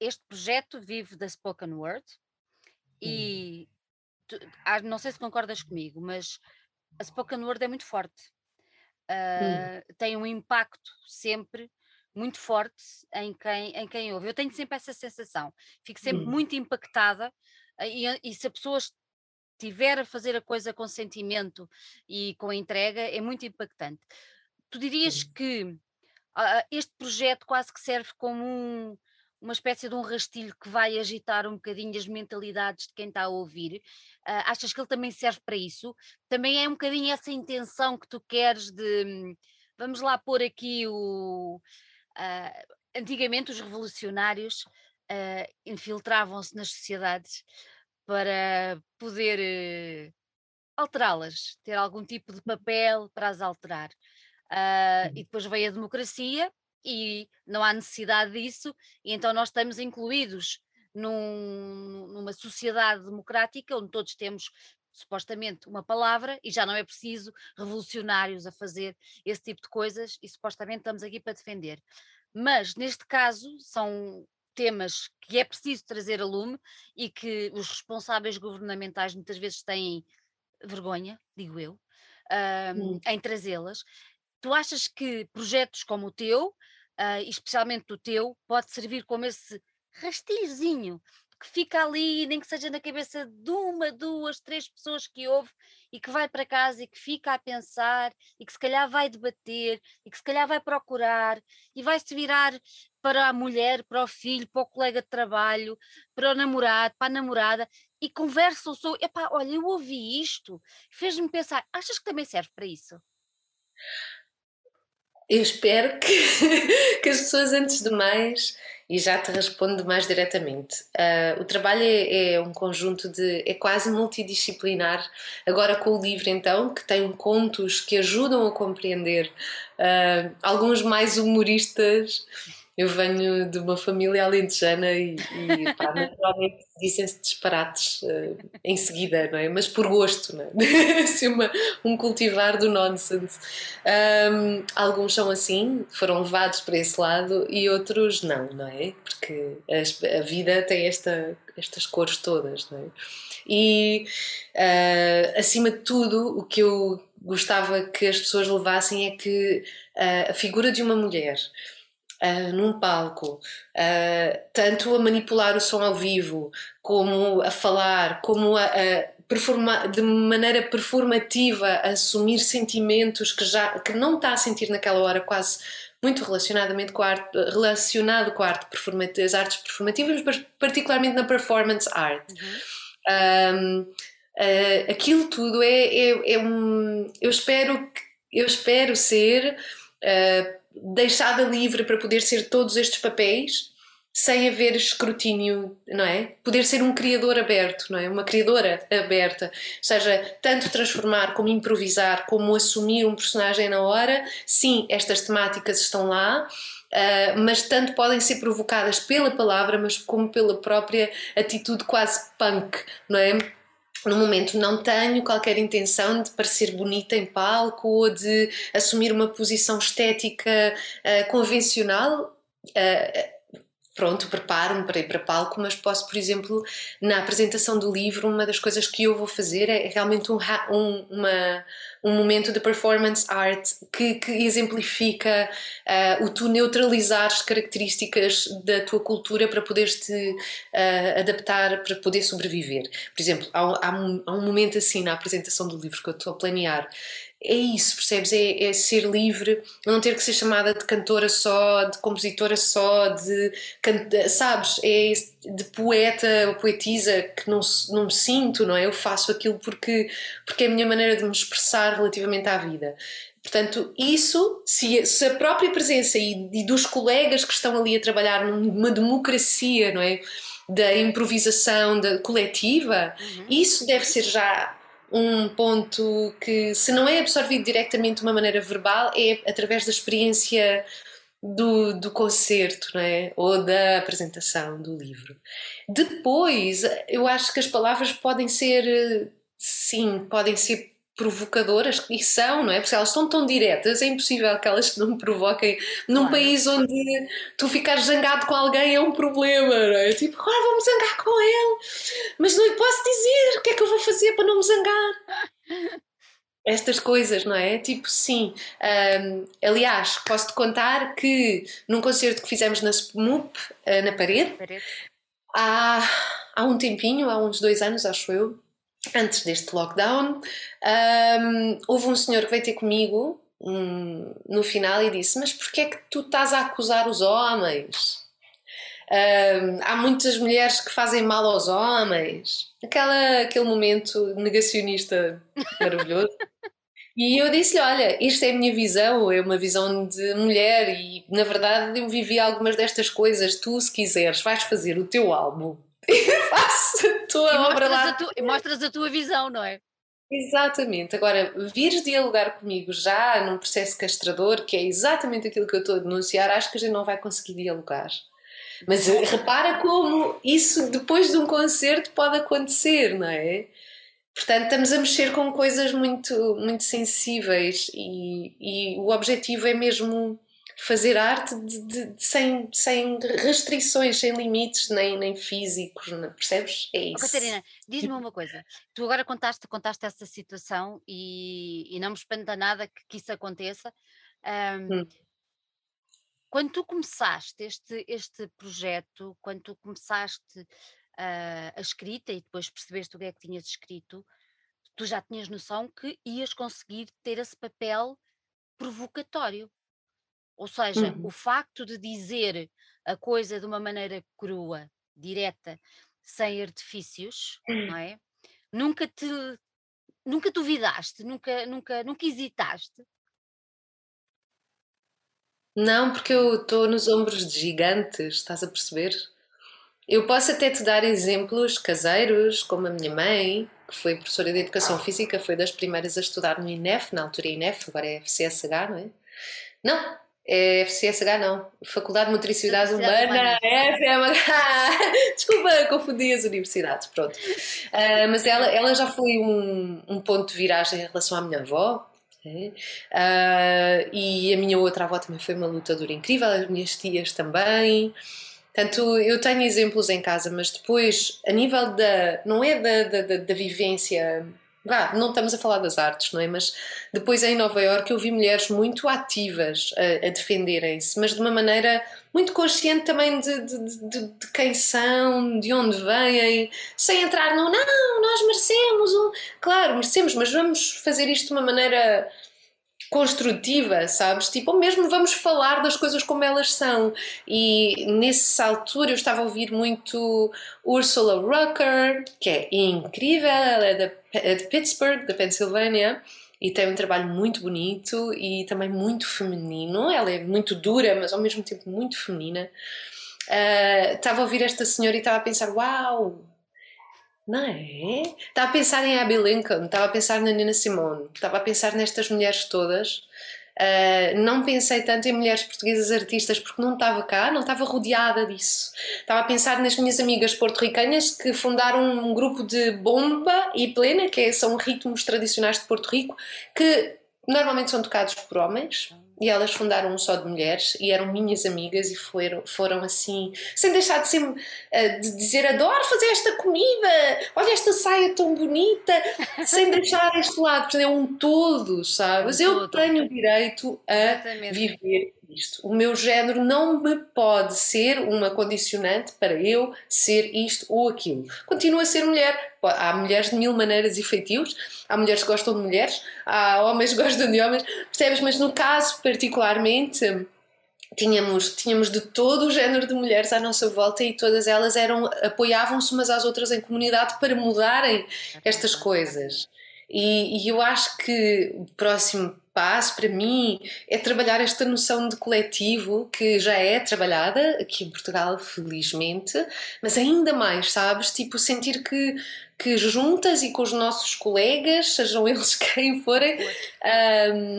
este projeto vive da spoken word e tu, não sei se concordas comigo, mas a spoken word é muito forte. Uh, hum. Tem um impacto sempre muito forte em quem, em quem ouve. Eu tenho sempre essa sensação, fico sempre hum. muito impactada. E, e se a pessoa tiver a fazer a coisa com sentimento e com entrega, é muito impactante. Tu dirias que uh, este projeto quase que serve como um, uma espécie de um rastilho que vai agitar um bocadinho as mentalidades de quem está a ouvir. Uh, achas que ele também serve para isso? Também é um bocadinho essa intenção que tu queres de. Vamos lá pôr aqui o. Uh, antigamente, os revolucionários uh, infiltravam-se nas sociedades para poder uh, alterá-las, ter algum tipo de papel para as alterar. Uh, e depois veio a democracia e não há necessidade disso, e então nós estamos incluídos num, numa sociedade democrática onde todos temos supostamente uma palavra e já não é preciso revolucionários a fazer esse tipo de coisas e supostamente estamos aqui para defender. Mas neste caso são temas que é preciso trazer a lume e que os responsáveis governamentais muitas vezes têm vergonha, digo eu, hum. em trazê-las. Tu achas que projetos como o teu, uh, especialmente o teu, pode servir como esse rastilhozinho que fica ali, nem que seja na cabeça de uma, duas, três pessoas que ouve e que vai para casa e que fica a pensar e que se calhar vai debater e que se calhar vai procurar e vai se virar para a mulher, para o filho, para o colega de trabalho, para o namorado, para a namorada e conversam sobre, epá, olha, eu ouvi isto, fez-me pensar, achas que também serve para isso? Eu espero que, que as pessoas, antes de mais, e já te respondo mais diretamente. Uh, o trabalho é, é, um conjunto de. é quase multidisciplinar. Agora com o livro, então, que tem contos que ajudam a compreender, uh, alguns mais humoristas eu venho de uma família alentejana e, e pá, naturalmente dizem-se disparates uh, em seguida, não é? Mas por gosto, não é? assim uma, um cultivar do nonsense. Um, alguns são assim, foram levados para esse lado e outros não, não é? Porque a, a vida tem esta, estas cores todas, não é? E uh, acima de tudo, o que eu gostava que as pessoas levassem é que uh, a figura de uma mulher Uh, num palco, uh, tanto a manipular o som ao vivo, como a falar, como a, a de maneira performativa a assumir sentimentos que já que não está a sentir naquela hora, quase muito relacionadamente com a arte, relacionado com a arte performativa, as artes performativas, mas particularmente na performance art. Uhum. Um, uh, aquilo tudo é, é, é, um. Eu espero, eu espero ser. Deixada livre para poder ser todos estes papéis sem haver escrutínio, não é? Poder ser um criador aberto, não é? Uma criadora aberta. Ou seja, tanto transformar como improvisar, como assumir um personagem na hora. Sim, estas temáticas estão lá, Uh, mas tanto podem ser provocadas pela palavra, mas como pela própria atitude quase punk, não é? No momento não tenho qualquer intenção de parecer bonita em palco ou de assumir uma posição estética uh, convencional. Uh, pronto, preparo-me para ir para palco, mas posso, por exemplo, na apresentação do livro, uma das coisas que eu vou fazer é realmente um, um, uma, um momento de performance art que, que exemplifica uh, o tu neutralizares características da tua cultura para poderes te uh, adaptar, para poder sobreviver. Por exemplo, há, há, um, há um momento assim na apresentação do livro que eu estou a planear é isso, percebes? É, é, ser livre, não ter que ser chamada de cantora só, de compositora só, de, sabes? É de poeta ou poetisa que não, não me sinto, não é? Eu faço aquilo porque, porque é a minha maneira de me expressar relativamente à vida. Portanto, isso, se, se a própria presença e, e, dos colegas que estão ali a trabalhar numa democracia, não é? Da improvisação da coletiva, uhum. isso deve ser já um ponto que, se não é absorvido diretamente de uma maneira verbal, é através da experiência do, do concerto, não é? Ou da apresentação do livro. Depois, eu acho que as palavras podem ser, sim, podem ser provocadoras e são, não é? Porque elas estão tão diretas, é impossível que elas não provoquem num claro. país onde tu ficar zangado com alguém é um problema, não é? Tipo, agora vou-me zangar com ele, mas não lhe posso dizer o que é que eu vou fazer para não me zangar. Estas coisas, não é? Tipo, sim. Um, aliás, posso-te contar que num concerto que fizemos na SPMUP, uh, na parede, parede. Há, há um tempinho, há uns dois anos, acho eu, antes deste lockdown, um, houve um senhor que veio ter comigo um, no final e disse: Mas porquê é que tu estás a acusar os homens? Um, há muitas mulheres que fazem mal aos homens. Aquela, aquele momento negacionista maravilhoso. E eu disse-lhe: Olha, isto é a minha visão, é uma visão de mulher, e na verdade eu vivi algumas destas coisas. Tu, se quiseres, vais fazer o teu álbum faço a tua e obra lá. A tu, e mostras a tua visão, não é? Exatamente. Agora, vires dialogar comigo já num processo castrador, que é exatamente aquilo que eu estou a denunciar, acho que a gente não vai conseguir dialogar. Mas repara como isso depois de um concerto pode acontecer, não é? Portanto, estamos a mexer com coisas muito, muito sensíveis e, e o objetivo é mesmo fazer arte de, de, de, sem, sem restrições, sem limites, nem, nem físicos, não, percebes? É isso. Oh, Catarina, diz-me uma coisa. Tu agora contaste, contaste essa situação e, e não me espanta nada que, que isso aconteça. Um, hum. Quando tu começaste este, este projeto, quando tu começaste uh, a escrita e depois percebeste o que é que tinhas escrito, tu já tinhas noção que ias conseguir ter esse papel provocatório. Ou seja, uhum. o facto de dizer a coisa de uma maneira crua, direta, sem artifícios, não é? Nunca te nunca duvidaste, nunca nunca nunca hesitaste. Não, porque eu estou nos ombros de gigantes, estás a perceber? Eu posso até te dar exemplos caseiros, como a minha mãe, que foi professora de Educação Física, foi das primeiras a estudar no INEF, na altura INEF, agora é FCSH, não é? Não, é FCSH não, Faculdade de Motricidade Humana, FMH, desculpa, confundi as universidades, pronto. Uh, mas ela, ela já foi um, um ponto de viragem em relação à minha avó, uh, e a minha outra avó também foi uma lutadora incrível, as minhas tias também. Portanto, eu tenho exemplos em casa, mas depois, a nível da. não é da, da, da vivência vá, não estamos a falar das artes, não é? Mas depois em Nova Iorque eu vi mulheres muito ativas a, a defenderem-se, mas de uma maneira muito consciente também de, de, de, de, quem são, de onde vêm, sem entrar no não, nós merecemos, um... claro, merecemos, mas vamos fazer isto de uma maneira construtiva, sabes? Tipo, mesmo vamos falar das coisas como elas são. E nessa altura eu estava a ouvir muito Ursula Rucker, que é incrível, ela é de, é de Pittsburgh, da Pensilvânia, e tem um trabalho muito bonito e também muito feminino. Ela é muito dura, mas ao mesmo tempo muito feminina. uh, estava a ouvir esta senhora e estava a pensar: Uau! Não é? Estava a pensar em Abby Lincoln, estava a pensar na Nina Simone, estava a pensar nestas mulheres todas. Uh, não pensei tanto em mulheres portuguesas artistas porque não estava cá, não estava rodeada disso. Estava a pensar nas minhas amigas porto-ricanas que fundaram um grupo de bomba e plena, que é, são ritmos tradicionais de Porto Rico, que normalmente são tocados por homens e elas fundaram um só de mulheres e eram minhas amigas e foram, foram assim, sem deixar de, ser, uh, de dizer adoro fazer esta comida, olha esta saia tão bonita, sem deixar este lado, é um todo, sabes? Um Eu todo. tenho o direito a Exatamente. viver isto. O meu género não me pode ser uma condicionante para eu ser isto ou aquilo. Continuo a ser mulher. Há mulheres de mil maneiras e feitios, há mulheres que gostam de mulheres, há homens que gostam de homens, percebes? Mas no caso particularmente tínhamos, tínhamos de todo o género de mulheres à nossa volta e todas elas eram apoiavam-se umas às outras em comunidade para mudarem estas coisas. E, e, eu acho que o próximo passo para mim é trabalhar esta noção de coletivo que já é trabalhada aqui em Portugal, felizmente, mas ainda mais, sabes? Tipo, sentir que, que juntas e com os nossos colegas, sejam eles quem forem,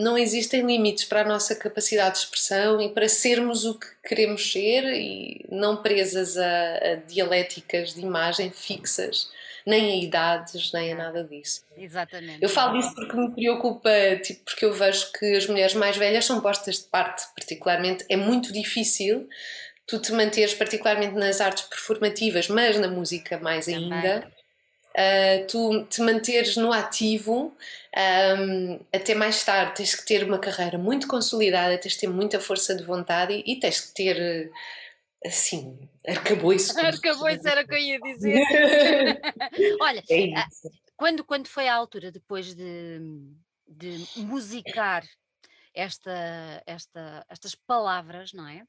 não existem limites para a nossa capacidade de expressão e para sermos o que queremos ser e não presas a, a dialéticas de imagem fixas nem a idades, nem a nada disso. Exatamente. Eu falo disso porque me preocupa, tipo, porque eu vejo que as mulheres mais velhas são postas de parte, particularmente. É muito difícil tu te manteres, particularmente nas artes performativas, mas na música mais ainda. Uh, tu te manteres no ativo um, até mais tarde tens que ter uma carreira muito consolidada, tens que ter muita força de vontade e, e tens que ter assim, arcabouço. Arcabouço era o que eu ia dizer. Olha, é quando, quando foi a altura depois de, de musicar esta, esta, estas palavras, não é?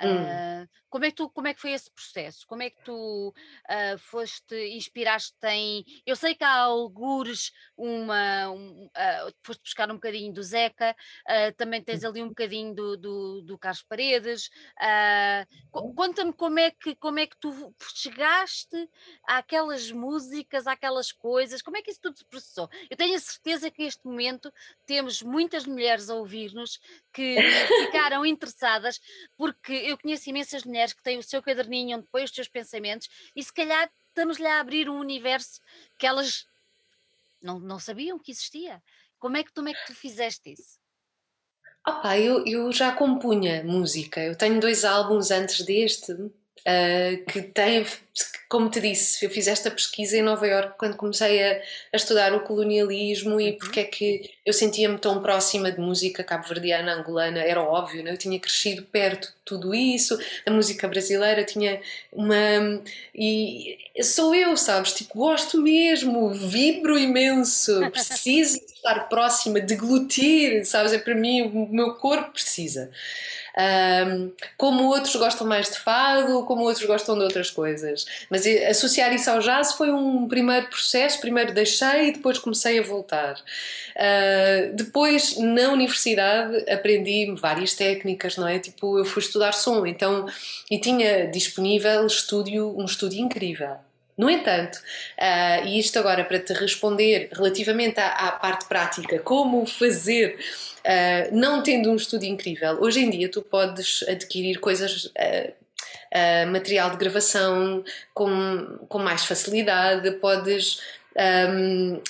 Hum. Uh, como, é que tu, como é que foi esse processo? Como é que tu uh, foste, inspiraste em. Eu sei que há algures uma. Um, uh, foste buscar um bocadinho do Zeca, também tens ali um bocadinho do, do, do Carlos Paredes. Conta-me como, é que, como é que tu chegaste àquelas músicas, àquelas coisas, como é que isso tudo se processou? Eu tenho a certeza que neste momento temos muitas mulheres a ouvir-nos que ficaram interessadas, porque eu conheço imensas mulheres que têm o seu caderninho onde põem os seus pensamentos e se calhar estamos-lhe a abrir um universo que elas não, não sabiam que existia. Como é que, como é que tu fizeste isso? Opa, eu, eu já compunha música. Eu tenho dois álbuns antes deste uh, que têm como te disse, eu fiz esta pesquisa em Nova Iorque quando comecei a, a estudar o colonialismo e uhum. porque é que eu sentia-me tão próxima de música cabo-verdiana, angolana, era óbvio, né? eu tinha crescido perto de tudo isso, a música brasileira tinha uma. e sou eu, sabes? Tipo, gosto mesmo, vibro imenso, preciso estar próxima, deglutir, sabes? É para mim, o meu corpo precisa. Um, como outros gostam mais de fado, como outros gostam de outras coisas. Mas associar isso ao jazz foi um primeiro processo. Primeiro deixei e depois comecei a voltar. Uh, depois, na universidade, aprendi várias técnicas, não é? Tipo, eu fui estudar som, então, e tinha disponível estúdio, um estúdio incrível. No entanto, uh, e isto agora para te responder relativamente à, à parte prática, como fazer Uh, não tendo um estúdio incrível, hoje em dia tu podes adquirir coisas, uh, uh, material de gravação com, com mais facilidade, podes um,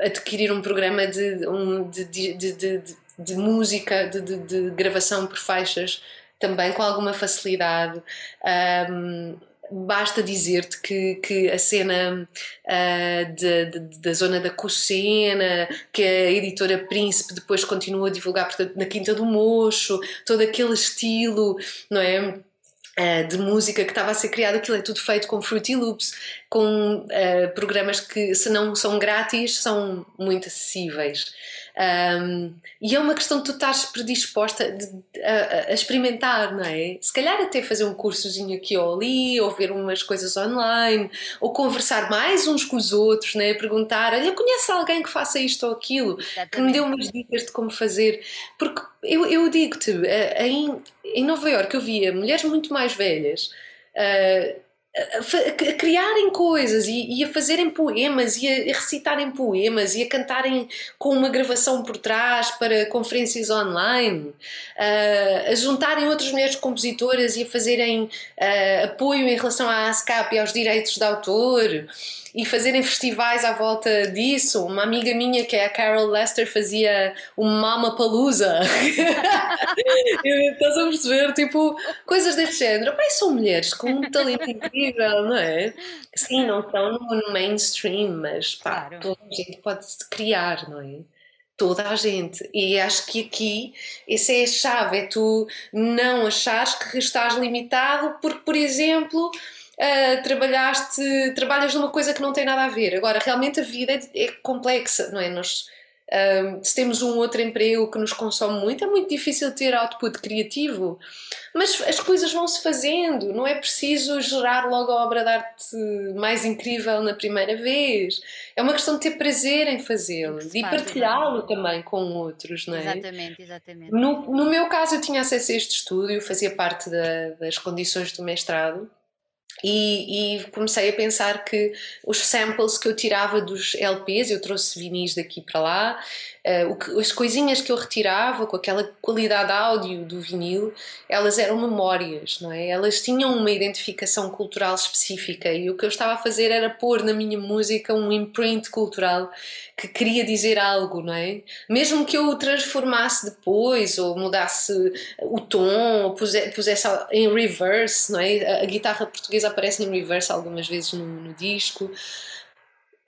adquirir um programa de, um, de, de, de, de música, de, gravação por faixas também com alguma facilidade. Um, basta dizer-te que, que a cena uh, de, de, da zona da Cocena, que a editora Príncipe depois continua a divulgar portanto, na Quinta do Mocho, todo aquele estilo, não é? Uh, de música que estava a ser criado, aquilo é tudo feito com Fruity Loops, com uh, programas que, se não são grátis, são muito acessíveis. Um, e é uma questão de tu estás predisposta de, a, a, experimentar, não é? Se calhar até fazer um cursozinho aqui ou ali, ou ver umas coisas online, ou conversar mais uns com os outros, né? perguntar: olha, conhece alguém que faça isto ou aquilo, Exatamente. que me dê umas dicas de como fazer. Porque eu, eu digo-te, eh, em, em Nova Iorque eu via mulheres muito mais velhas uh, a, criarem coisas e, e, a fazerem poemas e a, recitarem poemas e a cantarem com uma gravação por trás para conferências online, uh, a juntarem outras mulheres compositoras e a fazerem uh, apoio em relação à ASCAP e aos direitos de autor e fazerem festivais à volta disso. Uma amiga minha, que é a Carol Lester, fazia o Mama Palusa. Estás a perceber? Tipo, coisas deste género. Pai, são mulheres com um talento incrível, não é? Sim, não estão no, mainstream, mas pá, claro. toda a gente pode criar, não é? toda a gente. E acho que aqui essa é a chave, é tu não achares que estás limitado porque, por exemplo, uh, trabalhaste, trabalhas numa coisa que não tem nada a ver. Agora, realmente a vida é, é complexa, não é? Nós, uh, se temos um outro emprego que nos consome muito, é muito difícil ter output criativo. Mas as coisas vão-se fazendo, não é preciso gerar logo a obra de arte mais incrível na primeira vez. É uma questão de ter prazer em fazê-lo e partilhá-lo também com outros, não é? Exatamente, exatamente. No, no meu caso, eu tinha acesso a este estúdio, fazia parte da, das condições do mestrado. E, e, comecei a pensar que os samples que eu tirava dos LPs, eu trouxe vinis daqui para lá, Uh, que, as coisinhas que eu retirava com aquela qualidade áudio do vinil, elas eram memórias, não é? Elas tinham uma identificação cultural específica e o que eu estava a fazer era pôr na minha música um imprint cultural que queria dizer algo, não é? Mesmo que eu o transformasse depois ou mudasse o tom ou pusesse em reverse, não é? A, a guitarra portuguesa aparece em reverse algumas vezes no, no disco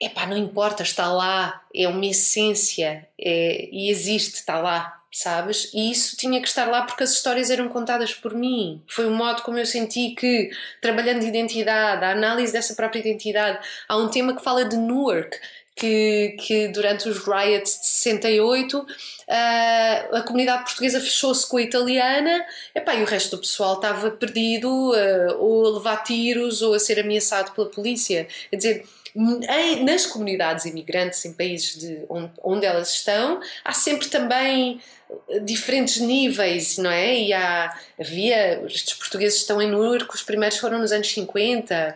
epá, não importa, está lá, é uma essência é, e existe, está lá, sabes? E isso tinha que estar lá porque as histórias eram contadas por mim. Foi o modo como eu senti que, trabalhando identidade, a análise dessa própria identidade, há um tema que fala de Newark. Que, que durante os riots de 68 uh, a comunidade portuguesa fechou-se com a italiana epá, e o resto do pessoal estava perdido uh, ou a levar tiros ou a ser ameaçado pela polícia. Quer dizer, em, nas comunidades imigrantes, em países de, onde, onde elas estão, há sempre também eh, diferentes níveis, não é? E há, havia, estes portugueses estão em Newark, os primeiros foram nos anos 50.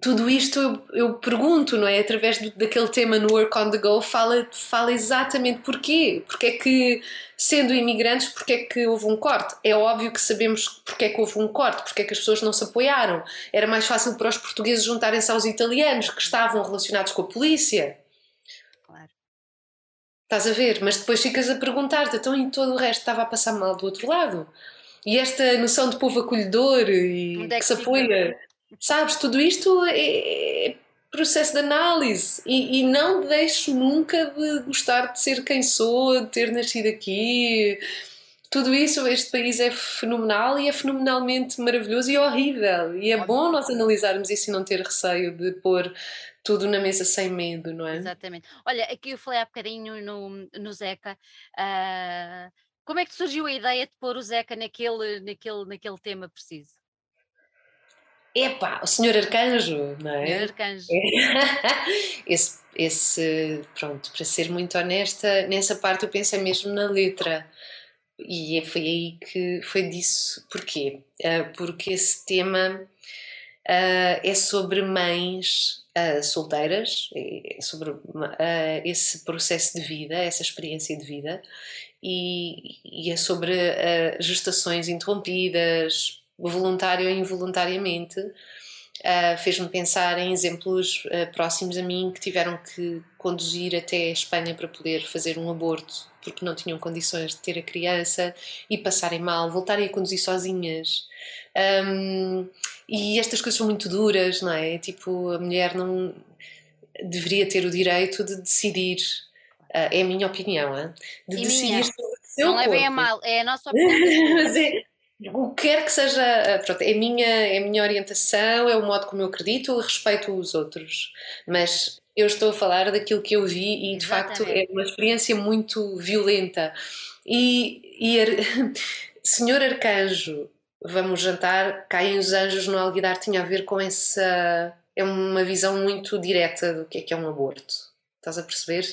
Tudo isto eu, eu pergunto, não é? Através do, daquele tema no Work on the Go, fala, fala exatamente porquê. Porque é que sendo imigrantes, porque é que houve um corte? É óbvio que sabemos porque é que houve um corte, porque é que as pessoas não se apoiaram. Era mais fácil para os portugueses juntarem-se aos italianos que estavam relacionados com a polícia. Claro. Estás a ver? Mas depois ficas a perguntar-te, então e todo o resto estava a passar mal do outro lado? E esta noção de povo acolhedor e é que, que, se apoia, sabes? Tudo isto é, é processo de análise e, e, não deixo nunca de gostar de ser quem sou, de ter nascido aqui. Tudo isso, este país é fenomenal e é fenomenalmente maravilhoso e horrível. E é bom nós analisarmos isso e não ter receio de pôr tudo na mesa sem medo, não é? Exatamente. Olha, aqui eu falei há bocadinho no, no Zeca. Uh, como é que surgiu a ideia de pôr o Zeca naquele, naquele, naquele tema preciso? Epá, o senhor arcanjo, não é? Senhor arcanjo. esse, esse, pronto, para ser muito honesta, nessa parte eu pensei mesmo na letra. E é, foi aí que foi disso. Porquê? Uh, porque esse tema uh, é sobre mães uh, solteiras, é sobre esse processo de vida, essa experiência de vida, e é sobre gestações interrompidas, voluntário ou involuntariamente, uh, fez-me pensar em exemplos uh, próximos a mim que tiveram que conduzir até a Espanha para poder fazer um aborto porque não tinham condições de ter a criança e passarem mal, voltarem a conduzir sozinhas. Um, e estas coisas são muito duras, não é? Tipo, a mulher não deveria ter o direito de decidir. Uh, é a minha opinião, hein? de e decidir minha. sobre o seu Não levem a mal, é a nossa opinião. Mas é, o que quer que seja, eh, pronto, é a minha, é a minha orientação, é o modo como eu acredito, eu respeito os outros, mas eu estou a falar daquilo que eu vi e de Exatamente. facto é uma experiência muito violenta. E, e ar... Senhor Arcanjo, vamos jantar, caem os anjos no Alguidar, tinha a ver com essa. É uma visão muito direta do que é que é um aborto. Estás a perceber?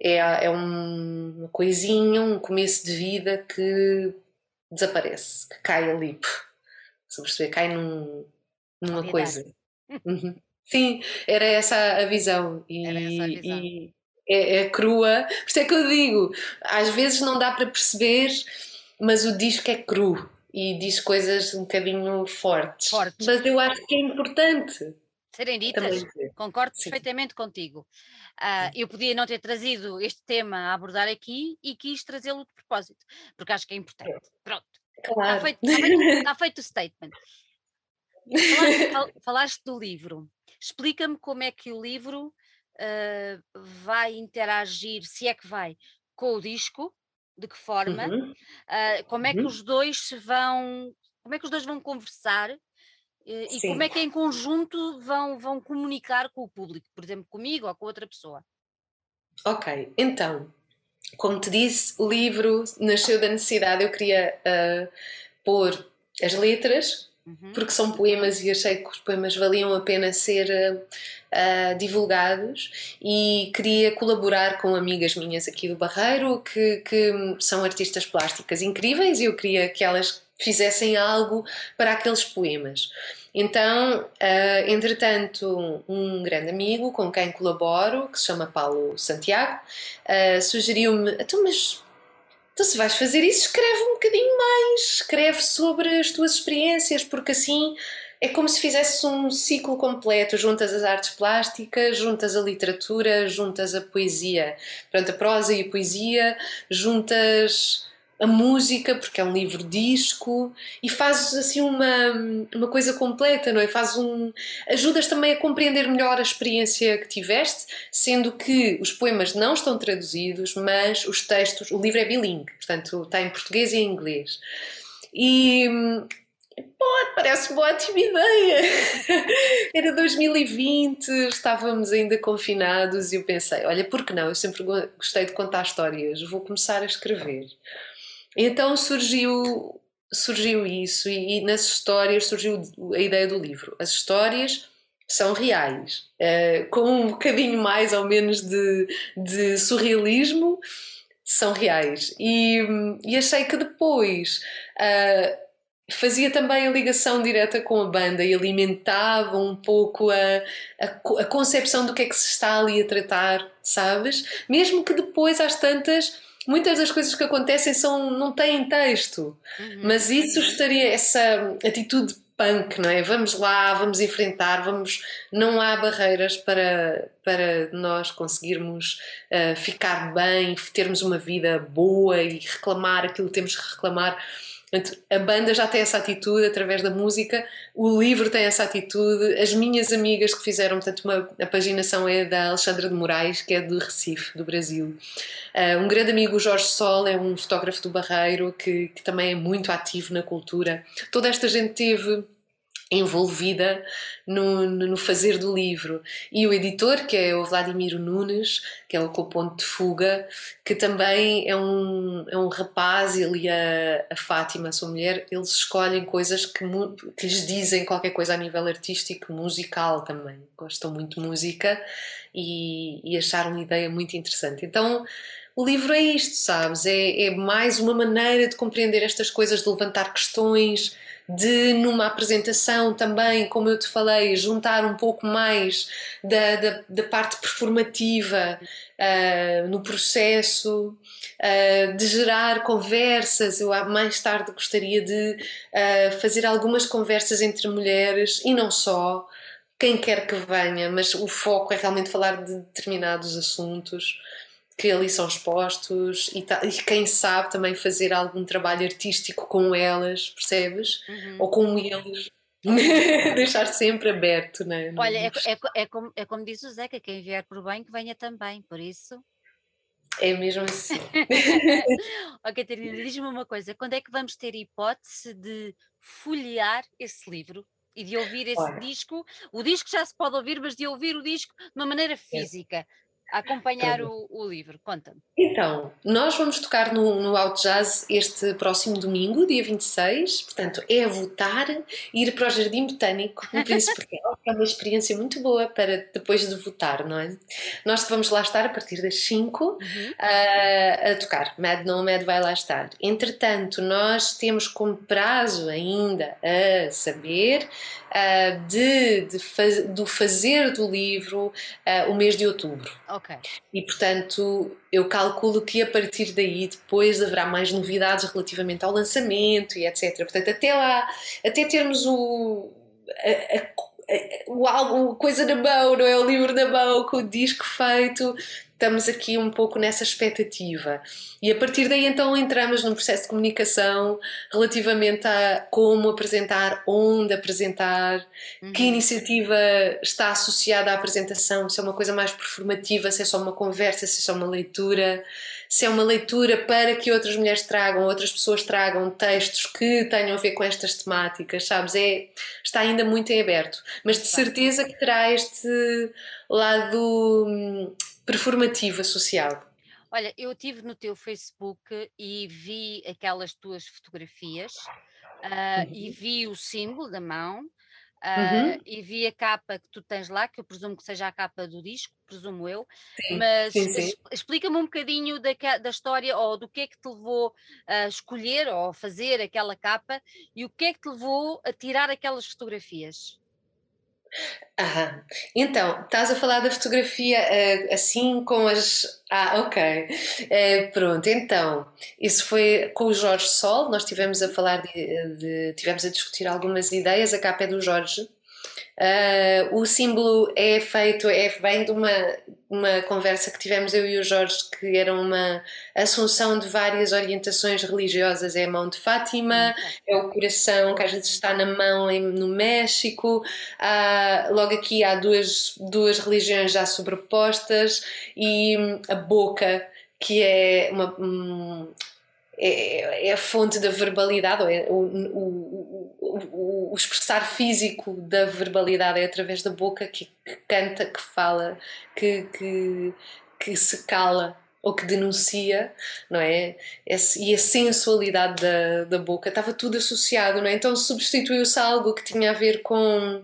É, é uma coisinha, um começo de vida que desaparece, que cai ali, Se perceber, cai num, numa coisa. Uhum. Sim, era essa a visão. E, era essa a visão. E é, é crua. Por isso é que eu digo, às vezes não dá para perceber, mas o disco é cru e diz coisas um bocadinho fortes. fortes. Mas eu acho que é importante. Serem ditas, concordo Sim. perfeitamente contigo. Uh, eu podia não ter trazido este tema a abordar aqui e quis trazê-lo de propósito, porque acho que é importante. Pronto. Claro. Está, feito, está, feito, está feito o statement. Falaste, falaste do livro. Explica-me como é que o livro uh, vai interagir, se é que vai, com o disco, de que forma, uhum. uh, como é que uhum. os dois se vão, como é que os dois vão conversar e, e como é que em conjunto vão, vão comunicar com o público, por exemplo, comigo ou com outra pessoa. Ok, então, como te disse, o livro nasceu da necessidade, eu queria uh, pôr as letras Uhum. porque são poemas e achei que os poemas valiam a pena ser uh, divulgados e queria colaborar com amigas minhas aqui do Barreiro que, que são artistas plásticas incríveis e eu queria que elas fizessem algo para aqueles poemas. Então, uh, entretanto, um grande amigo com quem colaboro, que se chama Paulo Santiago, uh, sugeriu-me: então, mas então, se vais fazer isso, escreve um bocadinho mais, escreve sobre as tuas experiências, porque assim é como se fizesses um ciclo completo, juntas as artes plásticas, juntas a literatura, juntas a poesia, portanto, a prosa e a poesia, juntas a música, porque é um livro disco, e fazes assim uma, uma coisa completa, não é? Fazes um. ajudas também a compreender melhor a experiência que tiveste, sendo que os poemas não estão traduzidos, mas os textos, o livro é bilingue, portanto está em português e em inglês. E Pô, parece uma ótima ideia! Era 2020, estávamos ainda confinados e eu pensei: olha, por que não? Eu sempre gostei de contar histórias, vou começar a escrever. Então surgiu, surgiu isso, e, e nas histórias surgiu a ideia do livro. As histórias são reais, uh, com um bocadinho mais ou menos de, de surrealismo, são reais. E, e achei que depois uh, fazia também a ligação direta com a banda e alimentava um pouco a, a, a concepção do que é que se está ali a tratar, sabes? Mesmo que depois, às tantas muitas das coisas que acontecem são, não têm texto, uhum. mas isso estaria, essa atitude punk, não é? Vamos lá, vamos enfrentar, vamos. Não há barreiras para, para nós conseguirmos uh, ficar bem, termos uma vida boa e reclamar aquilo que temos que reclamar a banda já tem essa atitude através da música, o livro tem essa atitude, as minhas amigas que fizeram, portanto, uma, a paginação é da Alexandra de Moraes, que é do Recife, do Brasil. Uh, um grande amigo, Jorge Sol, é um fotógrafo do Barreiro, que, que também é muito ativo na cultura. Toda esta gente teve envolvida no, no, fazer do livro. E o editor, que é o Vladimiro Nunes, que é o Coponto de Fuga, que também é um, é um rapaz, ele e a, a Fátima, a sua mulher, eles escolhem coisas que, que lhes dizem qualquer coisa a nível artístico, musical também. Gostam muito de música e, e acharam uma ideia muito interessante. Então, o livro é isto, sabes? É, é mais uma maneira de compreender estas coisas, de levantar questões de numa apresentação também, como eu te falei, juntar um pouco mais da, da, da parte performativa uh, no processo, uh, de gerar conversas. Eu mais tarde gostaria de uh, fazer algumas conversas entre mulheres e não só. Quem quer que venha, mas o foco é realmente falar de determinados assuntos que ali são expostos e, tá, e, quem sabe também fazer algum trabalho artístico com elas, percebes? Uhum. Ou com eles. Deixar sempre aberto, não é? Olha, é, é, é, como, é como diz o Zeca: quem vier por bem, que venha também, por isso. É mesmo assim. oh, Catarina, diz-me uma coisa: quando é que vamos ter hipótese de folhear esse livro e de ouvir esse Olha. disco? O disco já se pode ouvir, mas de ouvir o disco de uma maneira física. a acompanhar o, o, livro? Conta-me. Então, nós vamos tocar no, no Out Jazz este próximo domingo, dia 26. Portanto, é votar, ir para o Jardim Botânico no Príncipe Real, que é uma experiência muito boa para depois de votar, não é? Nós vamos lá estar a partir das 5 uhum. a, a tocar. Mad Nomad vai lá estar. Entretanto, nós temos como prazo ainda a saber uh, de, de faz, do fazer do livro uh, o mês de outubro. Ok. E portanto, eu calculo que a partir daí depois haverá mais novidades relativamente ao lançamento e etc. Portanto, até lá, até termos o. A, a, o álbum, coisa na mão, não é? O livro na mão, com o disco feito, estamos aqui um pouco nessa expectativa. E a partir daí então entramos num processo de comunicação relativamente a como apresentar, onde apresentar, uhum. que iniciativa está associada à apresentação, se é uma coisa mais performativa, se é só uma conversa, se é só uma leitura, se é uma leitura para que outras mulheres tragam, outras pessoas tragam textos que tenham a ver com estas temáticas, sabes? É, está ainda muito em aberto, mas de certeza que terá este lado performativo associado? Olha, eu estive no teu Facebook e vi aquelas tuas fotografias uh, uhum. e vi o símbolo da mão uh, uhum. e vi a capa que tu tens lá, que eu presumo que seja a capa do disco, presumo eu, sim, mas explica-me um bocadinho da, da história ou do que é que te levou a escolher ou a fazer aquela capa e o que é que te levou a tirar aquelas fotografias. Ah, então, estás a falar da fotografia uh, assim com as. Ah, ok. Uh, pronto, então, isso foi com o Jorge Sol, nós tivemos a falar de, de, tivemos a discutir algumas ideias, a capa é do Jorge, Uh, o símbolo é feito, é, vem de uma, uma conversa que tivemos eu e o Jorge, que era uma assunção de várias orientações religiosas. É a mão de Fátima, é o coração que às vezes está na mão em, no México. Uh, logo aqui há duas, duas religiões já sobrepostas e a boca, que é uma. Um, é, é, a fonte da verbalidade, ou é o, o, o, o, expressar físico da verbalidade é através da boca que, que canta, que fala, que, que, que, se cala ou que denuncia, não é? E a sensualidade da, da boca estava tudo associado, não é? Então substituiu-se algo que tinha a ver com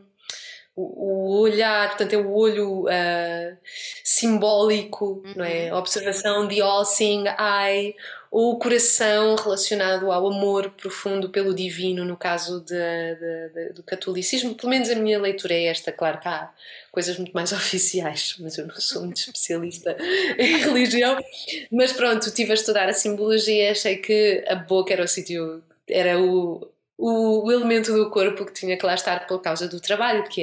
o olhar, portanto, é o olho uh, simbólico, uhum. não é? A observação de all seeing eye, o coração relacionado ao amor profundo pelo divino, no caso de, de, de, do catolicismo. Pelo menos a minha leitura é esta, claro que há coisas muito mais oficiais, mas eu não sou muito especialista em religião. Mas pronto, estive a estudar a simbologia e achei que a boca era o sítio, era o o, o, elemento do corpo que tinha que lá estar por causa do trabalho que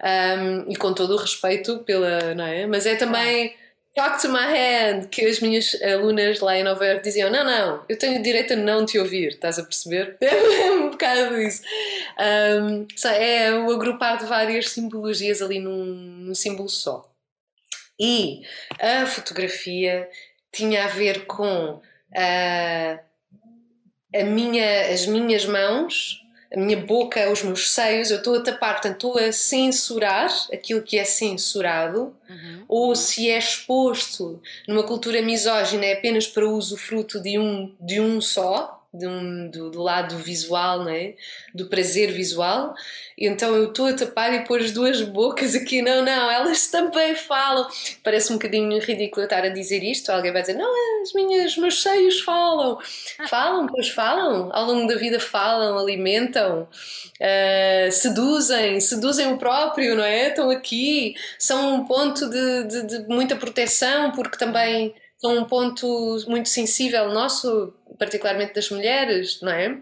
é. Um, e com todo o respeito pela, não é? Mas é também talk to my hand, que as minhas alunas lá em Nova York diziam: Não, não, eu tenho direito a não te ouvir, estás a perceber? É um bocado isso. Um, é o agrupar de várias simbologias ali num, num símbolo só. E a fotografia tinha a ver com. Uh, a minha, as minhas mãos, a minha boca, os meus seios, eu estou a tapar, portanto, estou a censurar aquilo que é censurado, uhum. ou se é exposto numa cultura misógina é apenas para uso fruto de um, de um só, um, do, do, lado visual, né? do prazer visual. Então eu estou a tapar e pôr as duas bocas aqui. Não, não, elas também falam. Parece um bocadinho ridículo estar a dizer isto. Alguém vai dizer: Não, as minhas, meus seios falam. Falam, pois falam. Ao longo da vida falam, alimentam, uh, seduzem, seduzem o próprio, não é? Estão aqui, são um ponto de, de, de muita proteção, porque também são um ponto muito sensível nosso particularmente das mulheres, não é?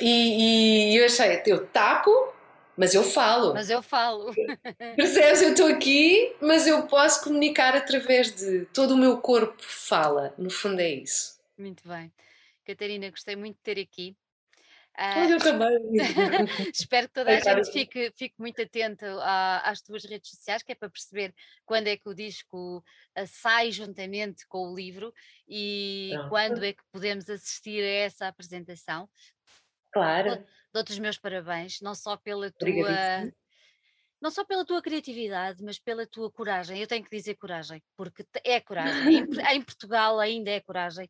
E, e eu achei, eu tapo, mas eu falo. Mas eu falo. Percebes? Eu estou aqui, mas eu posso comunicar através de todo o meu corpo fala. No fundo é isso. Muito bem. Catarina, gostei muito de ter aqui. Uh, eu também. espero que toda a gente fique, fique muito atento às tuas redes sociais, que é para perceber quando é que o disco uh, sai juntamente com o livro e quando é que podemos assistir a essa apresentação. Claro. Dou-te os meus parabéns, não só pela tua não só pela tua criatividade, mas pela tua coragem. Eu tenho que dizer coragem, porque é coragem. Em, em, Portugal ainda é coragem.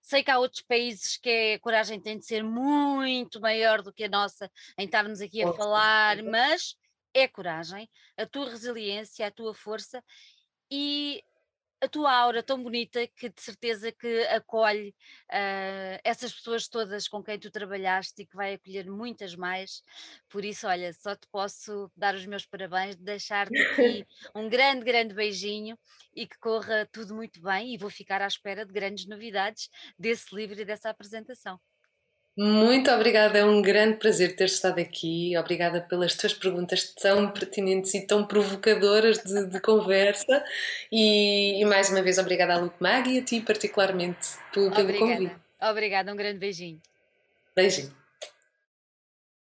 Sei que há outros países que a coragem tem de ser muito maior do que a nossa em estarmos aqui a falar, mas é coragem, a tua resiliência, a tua força e a tua aura tão bonita que de certeza que acolhe uh, essas pessoas todas com quem tu trabalhaste e que vai acolher muitas mais. Por isso, olha, só te posso dar os meus parabéns, deixar-te aqui um grande, grande beijinho e que corra tudo muito bem. E vou ficar à espera de grandes novidades desse livro e dessa apresentação. Muito obrigada, é um grande prazer ter estado aqui. Obrigada pelas tuas perguntas tão pertinentes e tão provocadoras de, de conversa. E, e, mais uma vez, obrigada à Luke Mag e a ti, particularmente, pelo, pelo convite. Obrigada, um grande beijinho. Beijinho.